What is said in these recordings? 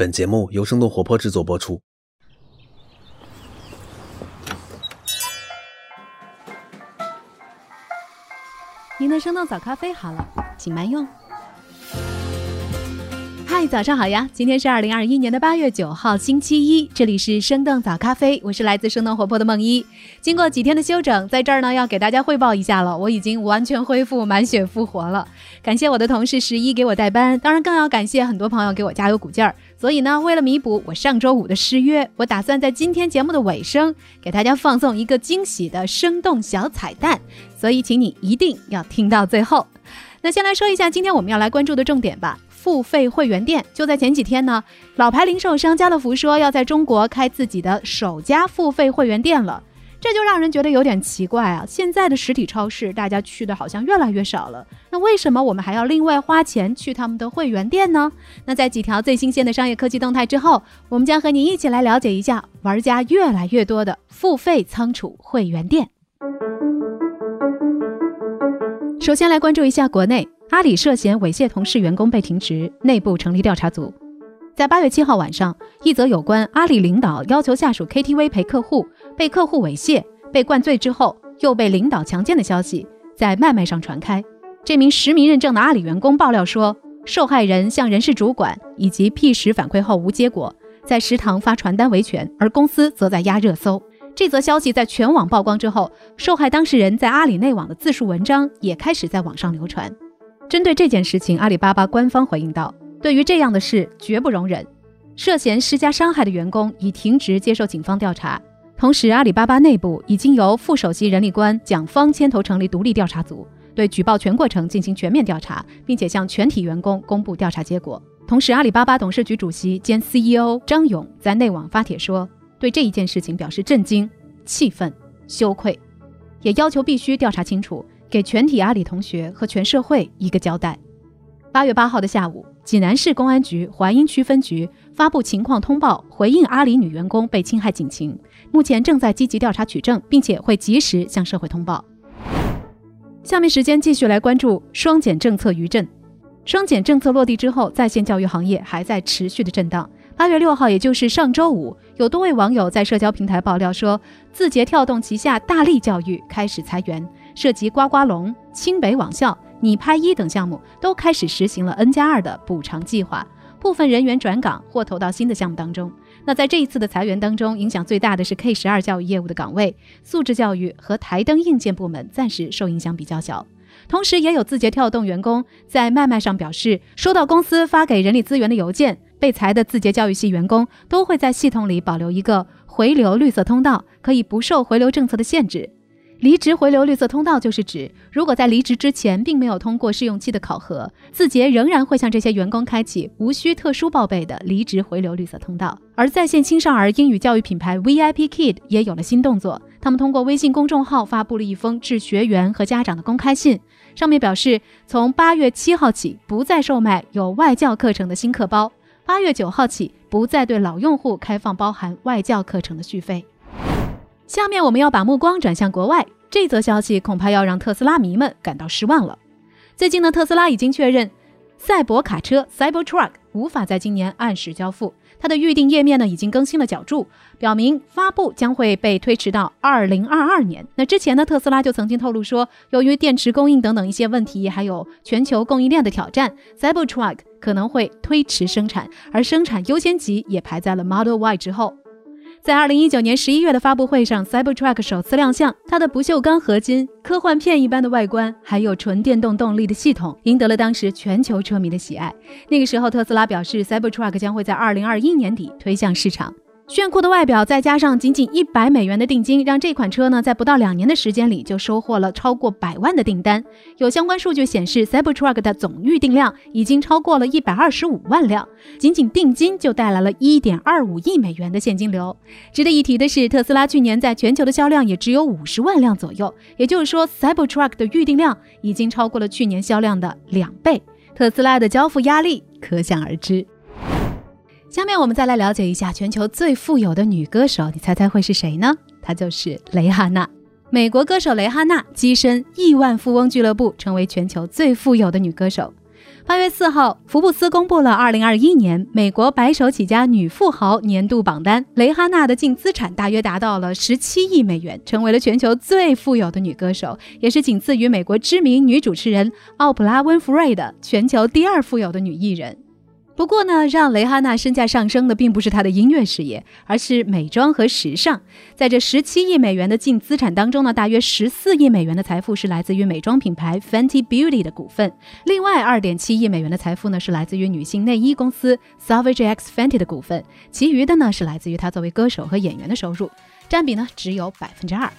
本节目由生动活泼制作播出。您的生动早咖啡好了，请慢用。嗨，早上好呀！今天是二零二一年的八月九号，星期一，这里是生动早咖啡，我是来自生动活泼的梦一。经过几天的休整，在这儿呢要给大家汇报一下了，我已经完全恢复，满血复活了。感谢我的同事十一给我代班，当然更要感谢很多朋友给我加油鼓劲儿。所以呢，为了弥补我上周五的失约，我打算在今天节目的尾声给大家放送一个惊喜的生动小彩蛋，所以请你一定要听到最后。那先来说一下今天我们要来关注的重点吧。付费会员店就在前几天呢，老牌零售商家乐福说要在中国开自己的首家付费会员店了，这就让人觉得有点奇怪啊！现在的实体超市大家去的好像越来越少了，那为什么我们还要另外花钱去他们的会员店呢？那在几条最新鲜的商业科技动态之后，我们将和你一起来了解一下玩家越来越多的付费仓储会员店。首先来关注一下国内。阿里涉嫌猥亵同事员工被停职，内部成立调查组。在八月七号晚上，一则有关阿里领导要求下属 KTV 陪客户，被客户猥亵，被灌醉之后又被领导强奸的消息在麦麦上传开。这名实名认证的阿里员工爆料说，受害人向人事主管以及 P 十反馈后无结果，在食堂发传单维权，而公司则在压热搜。这则消息在全网曝光之后，受害当事人在阿里内网的自述文章也开始在网上流传。针对这件事情，阿里巴巴官方回应道：“对于这样的事绝不容忍，涉嫌施加伤害的员工已停职接受警方调查。同时，阿里巴巴内部已经由副首席人力官蒋方牵头成立独立调查组，对举报全过程进行全面调查，并且向全体员工公布调查结果。同时，阿里巴巴董事局主席兼 CEO 张勇在内网发帖说，对这一件事情表示震惊、气愤、羞愧，也要求必须调查清楚。”给全体阿里同学和全社会一个交代。八月八号的下午，济南市公安局淮阴区分局发布情况通报，回应阿里女员工被侵害警情，目前正在积极调查取证，并且会及时向社会通报。下面时间继续来关注双减政策余震。双减政策落地之后，在线教育行业还在持续的震荡。八月六号，也就是上周五，有多位网友在社交平台爆料说，字节跳动旗下大力教育开始裁员。涉及呱呱龙、清北网校、你拍一等项目都开始实行了 N 加二的补偿计划，部分人员转岗或投到新的项目当中。那在这一次的裁员当中，影响最大的是 K 十二教育业务的岗位，素质教育和台灯硬件部门暂时受影响比较小。同时，也有字节跳动员工在麦麦上表示，收到公司发给人力资源的邮件，被裁的字节教育系员工都会在系统里保留一个回流绿色通道，可以不受回流政策的限制。离职回流绿色通道就是指，如果在离职之前并没有通过试用期的考核，字节仍然会向这些员工开启无需特殊报备的离职回流绿色通道。而在线青少儿英语教育品牌 VIP Kid 也有了新动作，他们通过微信公众号发布了一封致学员和家长的公开信，上面表示从八月七号起不再售卖有外教课程的新课包，八月九号起不再对老用户开放包含外教课程的续费。下面我们要把目光转向国外，这则消息恐怕要让特斯拉迷们感到失望了。最近呢，特斯拉已经确认，赛博卡车 Cybertruck 无法在今年按时交付。它的预定页面呢已经更新了脚注，表明发布将会被推迟到二零二二年。那之前呢，特斯拉就曾经透露说，由于电池供应等等一些问题，还有全球供应链的挑战，Cybertruck 可能会推迟生产，而生产优先级也排在了 Model Y 之后。在二零一九年十一月的发布会上，Cybertruck 首次亮相。它的不锈钢合金、科幻片一般的外观，还有纯电动动力的系统，赢得了当时全球车迷的喜爱。那个时候，特斯拉表示，Cybertruck 将会在二零二一年底推向市场。炫酷的外表，再加上仅仅一百美元的定金，让这款车呢，在不到两年的时间里就收获了超过百万的订单。有相关数据显示，Cybertruck 的总预订量已经超过了一百二十五万辆，仅仅定金就带来了一点二五亿美元的现金流。值得一提的是，特斯拉去年在全球的销量也只有五十万辆左右，也就是说，Cybertruck 的预订量已经超过了去年销量的两倍。特斯拉的交付压力可想而知。下面我们再来了解一下全球最富有的女歌手，你猜猜会是谁呢？她就是蕾哈娜。美国歌手蕾哈娜跻身亿万富翁俱乐部，成为全球最富有的女歌手。八月四号，福布斯公布了二零二一年美国白手起家女富豪年度榜单，蕾哈娜的净资产大约达到了十七亿美元，成为了全球最富有的女歌手，也是仅次于美国知名女主持人奥普拉温弗瑞的全球第二富有的女艺人。不过呢，让蕾哈娜身价上升的并不是她的音乐事业，而是美妆和时尚。在这十七亿美元的净资产当中呢，大约十四亿美元的财富是来自于美妆品牌 Fenty Beauty 的股份，另外二点七亿美元的财富呢是来自于女性内衣公司 Savage X Fenty 的股份，其余的呢是来自于她作为歌手和演员的收入，占比呢只有百分之二。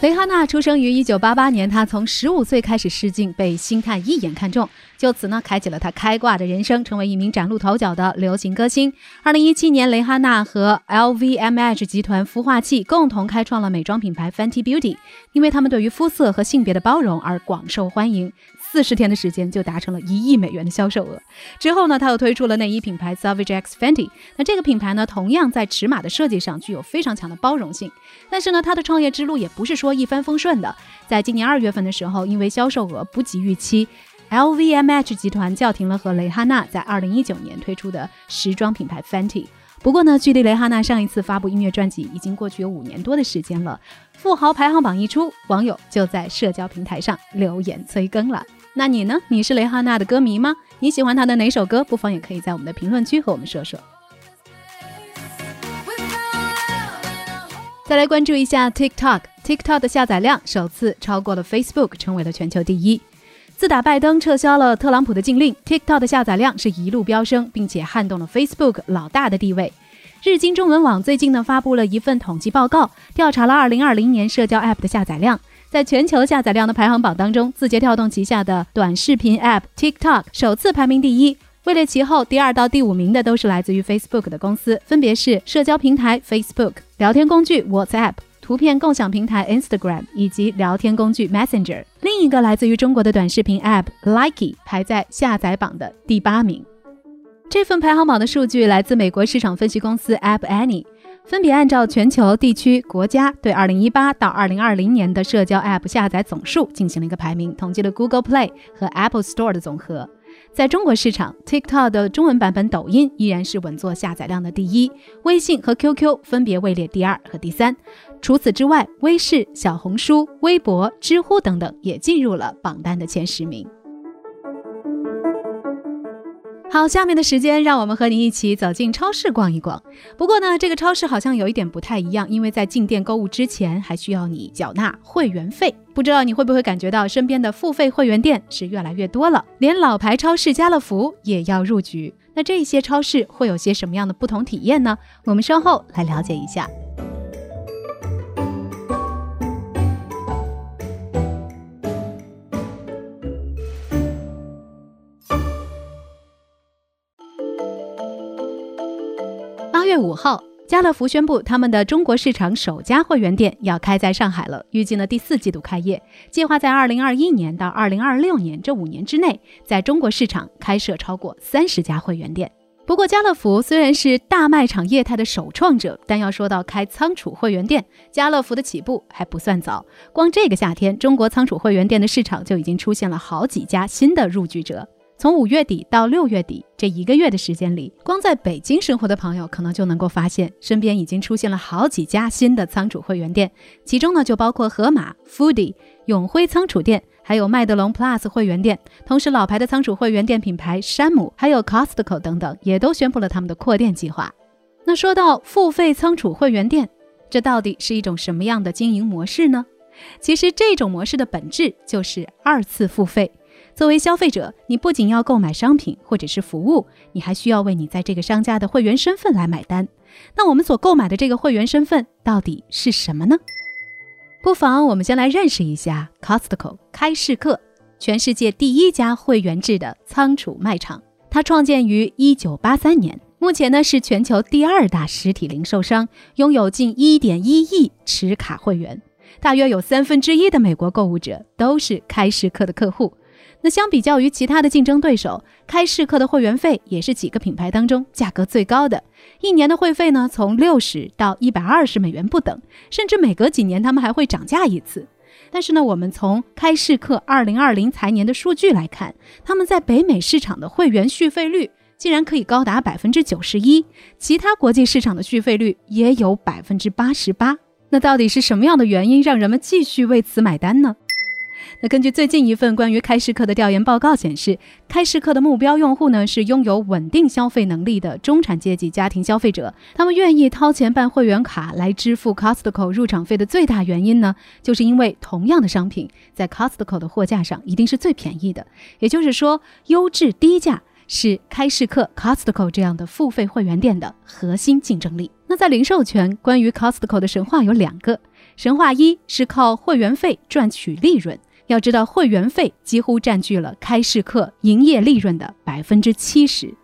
蕾哈娜出生于一九八八年，她从十五岁开始试镜，被星探一眼看中，就此呢开启了她开挂的人生，成为一名崭露头角的流行歌星。二零一七年，蕾哈娜和 LVMH 集团孵化器共同开创了美妆品牌 Fenty Beauty，因为他们对于肤色和性别的包容而广受欢迎。四十天的时间就达成了一亿美元的销售额。之后呢，他又推出了内衣品牌 Savage X Fenty。那这个品牌呢，同样在尺码的设计上具有非常强的包容性。但是呢，他的创业之路也不是说一帆风顺的。在今年二月份的时候，因为销售额不及预期，LVMH 集团叫停了和蕾哈娜在二零一九年推出的时装品牌 Fenty。不过呢，距离蕾哈娜上一次发布音乐专辑已经过去有五年多的时间了。富豪排行榜一出，网友就在社交平台上留言催更了。那你呢？你是蕾哈娜的歌迷吗？你喜欢她的哪首歌？不妨也可以在我们的评论区和我们说说。再来关注一下 TikTok，TikTok 的下载量首次超过了 Facebook，成为了全球第一。自打拜登撤销了特朗普的禁令，TikTok 的下载量是一路飙升，并且撼动了 Facebook 老大的地位。日经中文网最近呢发布了一份统计报告，调查了2020年社交 App 的下载量。在全球下载量的排行榜当中，字节跳动旗下的短视频 App TikTok 首次排名第一，位列其后第二到第五名的都是来自于 Facebook 的公司，分别是社交平台 Facebook、聊天工具 WhatsApp、图片共享平台 Instagram 以及聊天工具 Messenger。另一个来自于中国的短视频 App Likee 排在下载榜的第八名。这份排行榜的数据来自美国市场分析公司 App Annie。分别按照全球、地区、国家对2018到2020年的社交 App 下载总数进行了一个排名，统计了 Google Play 和 Apple Store 的总和。在中国市场，TikTok 的中文版本抖音依然是稳坐下载量的第一，微信和 QQ 分别位列第二和第三。除此之外，微视、小红书、微博、知乎等等也进入了榜单的前十名。好，下面的时间让我们和你一起走进超市逛一逛。不过呢，这个超市好像有一点不太一样，因为在进店购物之前还需要你缴纳会员费。不知道你会不会感觉到身边的付费会员店是越来越多了，连老牌超市家乐福也要入局。那这些超市会有些什么样的不同体验呢？我们稍后来了解一下。月五号，家乐福宣布他们的中国市场首家会员店要开在上海了，预计呢第四季度开业，计划在二零二一年到二零二六年这五年之内，在中国市场开设超过三十家会员店。不过，家乐福虽然是大卖场业态的首创者，但要说到开仓储会员店，家乐福的起步还不算早。光这个夏天，中国仓储会员店的市场就已经出现了好几家新的入局者。从五月底到六月底这一个月的时间里，光在北京生活的朋友可能就能够发现，身边已经出现了好几家新的仓储会员店，其中呢就包括盒马、Foodie、永辉仓储店，还有麦德龙 Plus 会员店。同时，老牌的仓储会员店品牌山姆，还有 Costco 等等，也都宣布了他们的扩店计划。那说到付费仓储会员店，这到底是一种什么样的经营模式呢？其实这种模式的本质就是二次付费。作为消费者，你不仅要购买商品或者是服务，你还需要为你在这个商家的会员身份来买单。那我们所购买的这个会员身份到底是什么呢？不妨我们先来认识一下 Costco 开市客，全世界第一家会员制的仓储卖场。它创建于1983年，目前呢是全球第二大实体零售商，拥有近1.1亿持卡会员，大约有三分之一的美国购物者都是开市客的客户。那相比较于其他的竞争对手，开市客的会员费也是几个品牌当中价格最高的。一年的会费呢，从六十到一百二十美元不等，甚至每隔几年他们还会涨价一次。但是呢，我们从开市客二零二零财年的数据来看，他们在北美市场的会员续费率竟然可以高达百分之九十一，其他国际市场的续费率也有百分之八十八。那到底是什么样的原因让人们继续为此买单呢？那根据最近一份关于开市客的调研报告显示，开市客的目标用户呢是拥有稳定消费能力的中产阶级家庭消费者。他们愿意掏钱办会员卡来支付 Costco 入场费的最大原因呢，就是因为同样的商品在 Costco 的货架上一定是最便宜的。也就是说，优质低价是开市客 Costco 这样的付费会员店的核心竞争力。那在零售圈，关于 Costco 的神话有两个：神话一是靠会员费赚取利润。要知道，会员费几乎占据了开市客营业利润的百分之七十。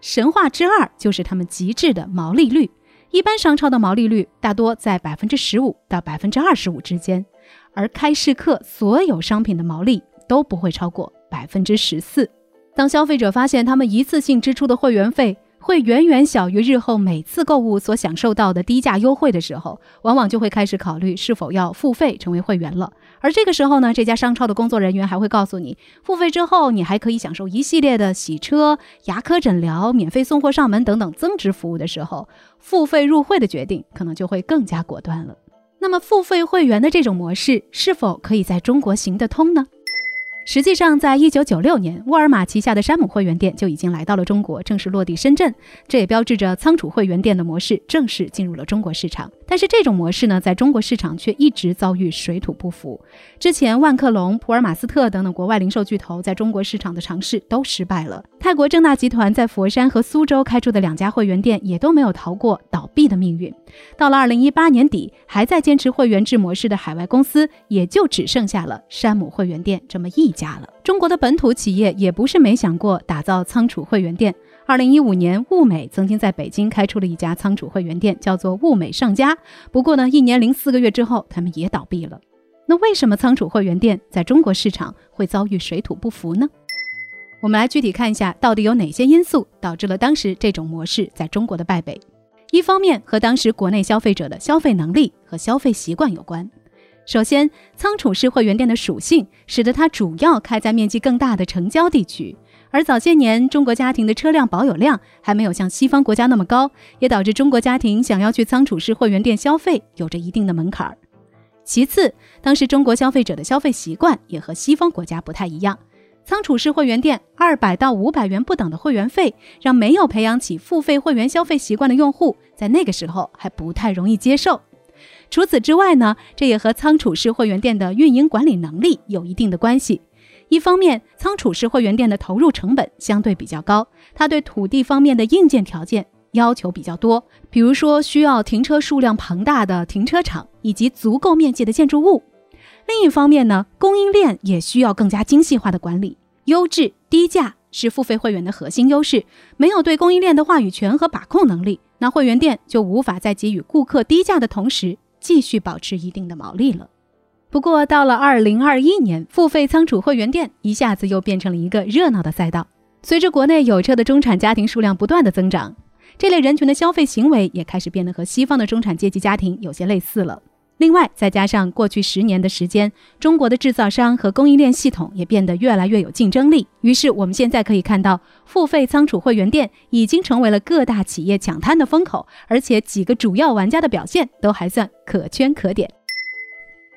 神话之二就是他们极致的毛利率。一般商超的毛利率大多在百分之十五到百分之二十五之间，而开市客所有商品的毛利都不会超过百分之十四。当消费者发现他们一次性支出的会员费，会远远小于日后每次购物所享受到的低价优惠的时候，往往就会开始考虑是否要付费成为会员了。而这个时候呢，这家商超的工作人员还会告诉你，付费之后你还可以享受一系列的洗车、牙科诊疗、免费送货上门等等增值服务的时候，付费入会的决定可能就会更加果断了。那么，付费会员的这种模式是否可以在中国行得通呢？实际上，在一九九六年，沃尔玛旗下的山姆会员店就已经来到了中国，正式落地深圳。这也标志着仓储会员店的模式正式进入了中国市场。但是，这种模式呢，在中国市场却一直遭遇水土不服。之前，万客隆、普尔马斯特等等国外零售巨头在中国市场的尝试都失败了。泰国正大集团在佛山和苏州开出的两家会员店也都没有逃过倒闭的命运。到了二零一八年底，还在坚持会员制模式的海外公司，也就只剩下了山姆会员店这么一家了。中国的本土企业也不是没想过打造仓储会员店。二零一五年，物美曾经在北京开出了一家仓储会员店，叫做物美上家。不过呢，一年零四个月之后，他们也倒闭了。那为什么仓储会员店在中国市场会遭遇水土不服呢？我们来具体看一下，到底有哪些因素导致了当时这种模式在中国的败北。一方面和当时国内消费者的消费能力和消费习惯有关。首先，仓储式会员店的属性使得它主要开在面积更大的城郊地区，而早些年中国家庭的车辆保有量还没有像西方国家那么高，也导致中国家庭想要去仓储式会员店消费有着一定的门槛儿。其次，当时中国消费者的消费习惯也和西方国家不太一样，仓储式会员店二百到五百元不等的会员费，让没有培养起付费会员消费习惯的用户在那个时候还不太容易接受。除此之外呢，这也和仓储式会员店的运营管理能力有一定的关系。一方面，仓储式会员店的投入成本相对比较高，它对土地方面的硬件条件要求比较多，比如说需要停车数量庞大的停车场以及足够面积的建筑物。另一方面呢，供应链也需要更加精细化的管理。优质低价是付费会员的核心优势，没有对供应链的话语权和把控能力，那会员店就无法在给予顾客低价的同时。继续保持一定的毛利了。不过到了二零二一年，付费仓储会员店一下子又变成了一个热闹的赛道。随着国内有车的中产家庭数量不断的增长，这类人群的消费行为也开始变得和西方的中产阶级家庭有些类似了。另外，再加上过去十年的时间，中国的制造商和供应链系统也变得越来越有竞争力。于是，我们现在可以看到，付费仓储会员店已经成为了各大企业抢滩的风口，而且几个主要玩家的表现都还算可圈可点。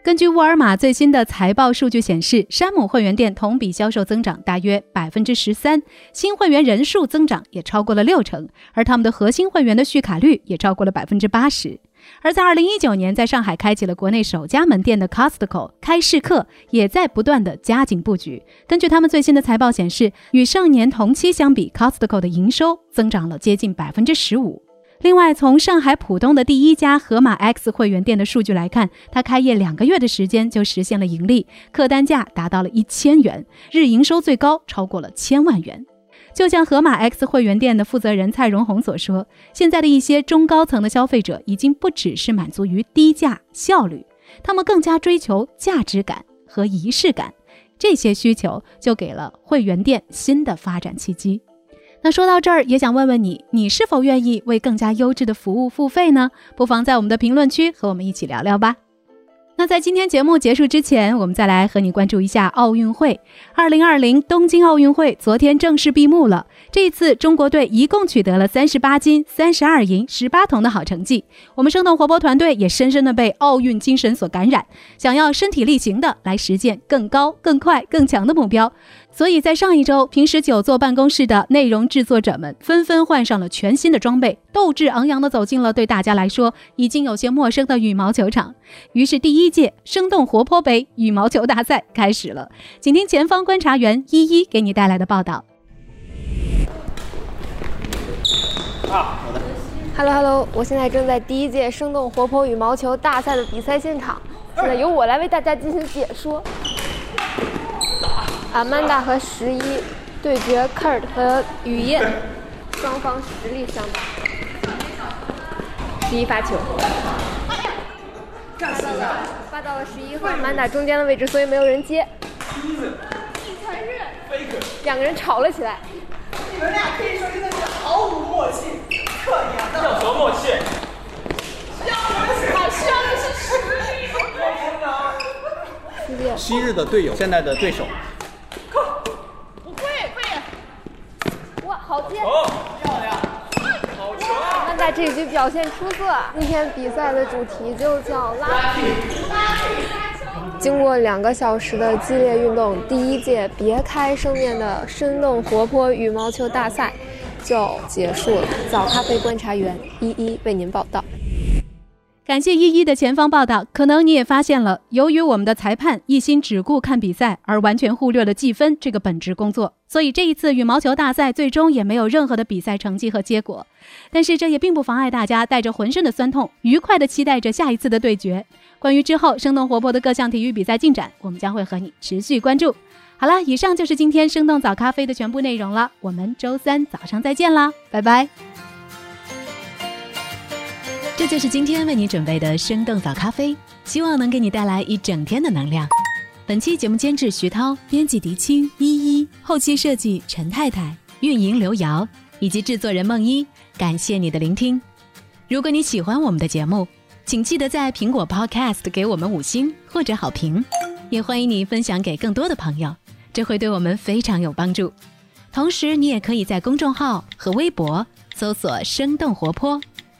根据沃尔玛最新的财报数据显示，山姆会员店同比销售增长大约百分之十三，新会员人数增长也超过了六成，而他们的核心会员的续卡率也超过了百分之八十。而在二零一九年，在上海开启了国内首家门店的 Costco 开市客，也在不断的加紧布局。根据他们最新的财报显示，与上年同期相比，Costco 的营收增长了接近百分之十五。另外，从上海浦东的第一家盒马 X 会员店的数据来看，它开业两个月的时间就实现了盈利，客单价达到了一千元，日营收最高超过了千万元。就像盒马 X 会员店的负责人蔡荣红所说，现在的一些中高层的消费者已经不只是满足于低价效率，他们更加追求价值感和仪式感，这些需求就给了会员店新的发展契机。那说到这儿，也想问问你，你是否愿意为更加优质的服务付费呢？不妨在我们的评论区和我们一起聊聊吧。那在今天节目结束之前，我们再来和你关注一下奥运会。二零二零东京奥运会昨天正式闭幕了。这一次，中国队一共取得了三十八金、三十二银、十八铜的好成绩。我们生动活泼团队也深深的被奥运精神所感染，想要身体力行的来实现更高、更快、更强的目标。所以在上一周，平时久坐办公室的内容制作者们纷纷换上了全新的装备，斗志昂扬地走进了对大家来说已经有些陌生的羽毛球场。于是，第一届生动活泼杯羽毛球大赛开始了。请听前方观察员一一给你带来的报道。啊，好的。Hello Hello，我现在正在第一届生动活泼羽毛球大赛的比赛现场，现在由我来为大家进行解说。阿曼达和十一对决，Kurt 和雨燕，双方实力相当。第一发球，发到了发到了十一和阿曼达中间的位置，所以没有人接。两个人吵了起来。你们俩可以说真的是毫无默契，特别的。要什么默契？要的是需要的是实力。昔日的队友，现在的对手。好接，漂亮，好球！曼达这一局表现出色。今天比赛的主题就叫拉锯。经过两个小时的激烈运动，第一届别开生面的生动活泼羽毛球大赛就结束了。早咖啡观察员一一为您报道。感谢依依的前方报道。可能你也发现了，由于我们的裁判一心只顾看比赛，而完全忽略了计分这个本职工作，所以这一次羽毛球大赛最终也没有任何的比赛成绩和结果。但是这也并不妨碍大家带着浑身的酸痛，愉快地期待着下一次的对决。关于之后生动活泼的各项体育比赛进展，我们将会和你持续关注。好了，以上就是今天生动早咖啡的全部内容了。我们周三早上再见啦，拜拜。这就是今天为你准备的生动早咖啡，希望能给你带来一整天的能量。本期节目监制徐涛，编辑狄青依依，后期设计陈太太，运营刘瑶以及制作人梦一。感谢你的聆听。如果你喜欢我们的节目，请记得在苹果 Podcast 给我们五星或者好评，也欢迎你分享给更多的朋友，这会对我们非常有帮助。同时，你也可以在公众号和微博搜索“生动活泼”。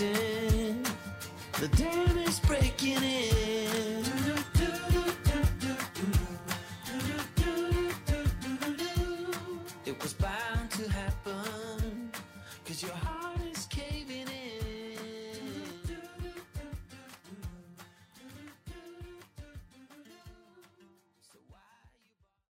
dancing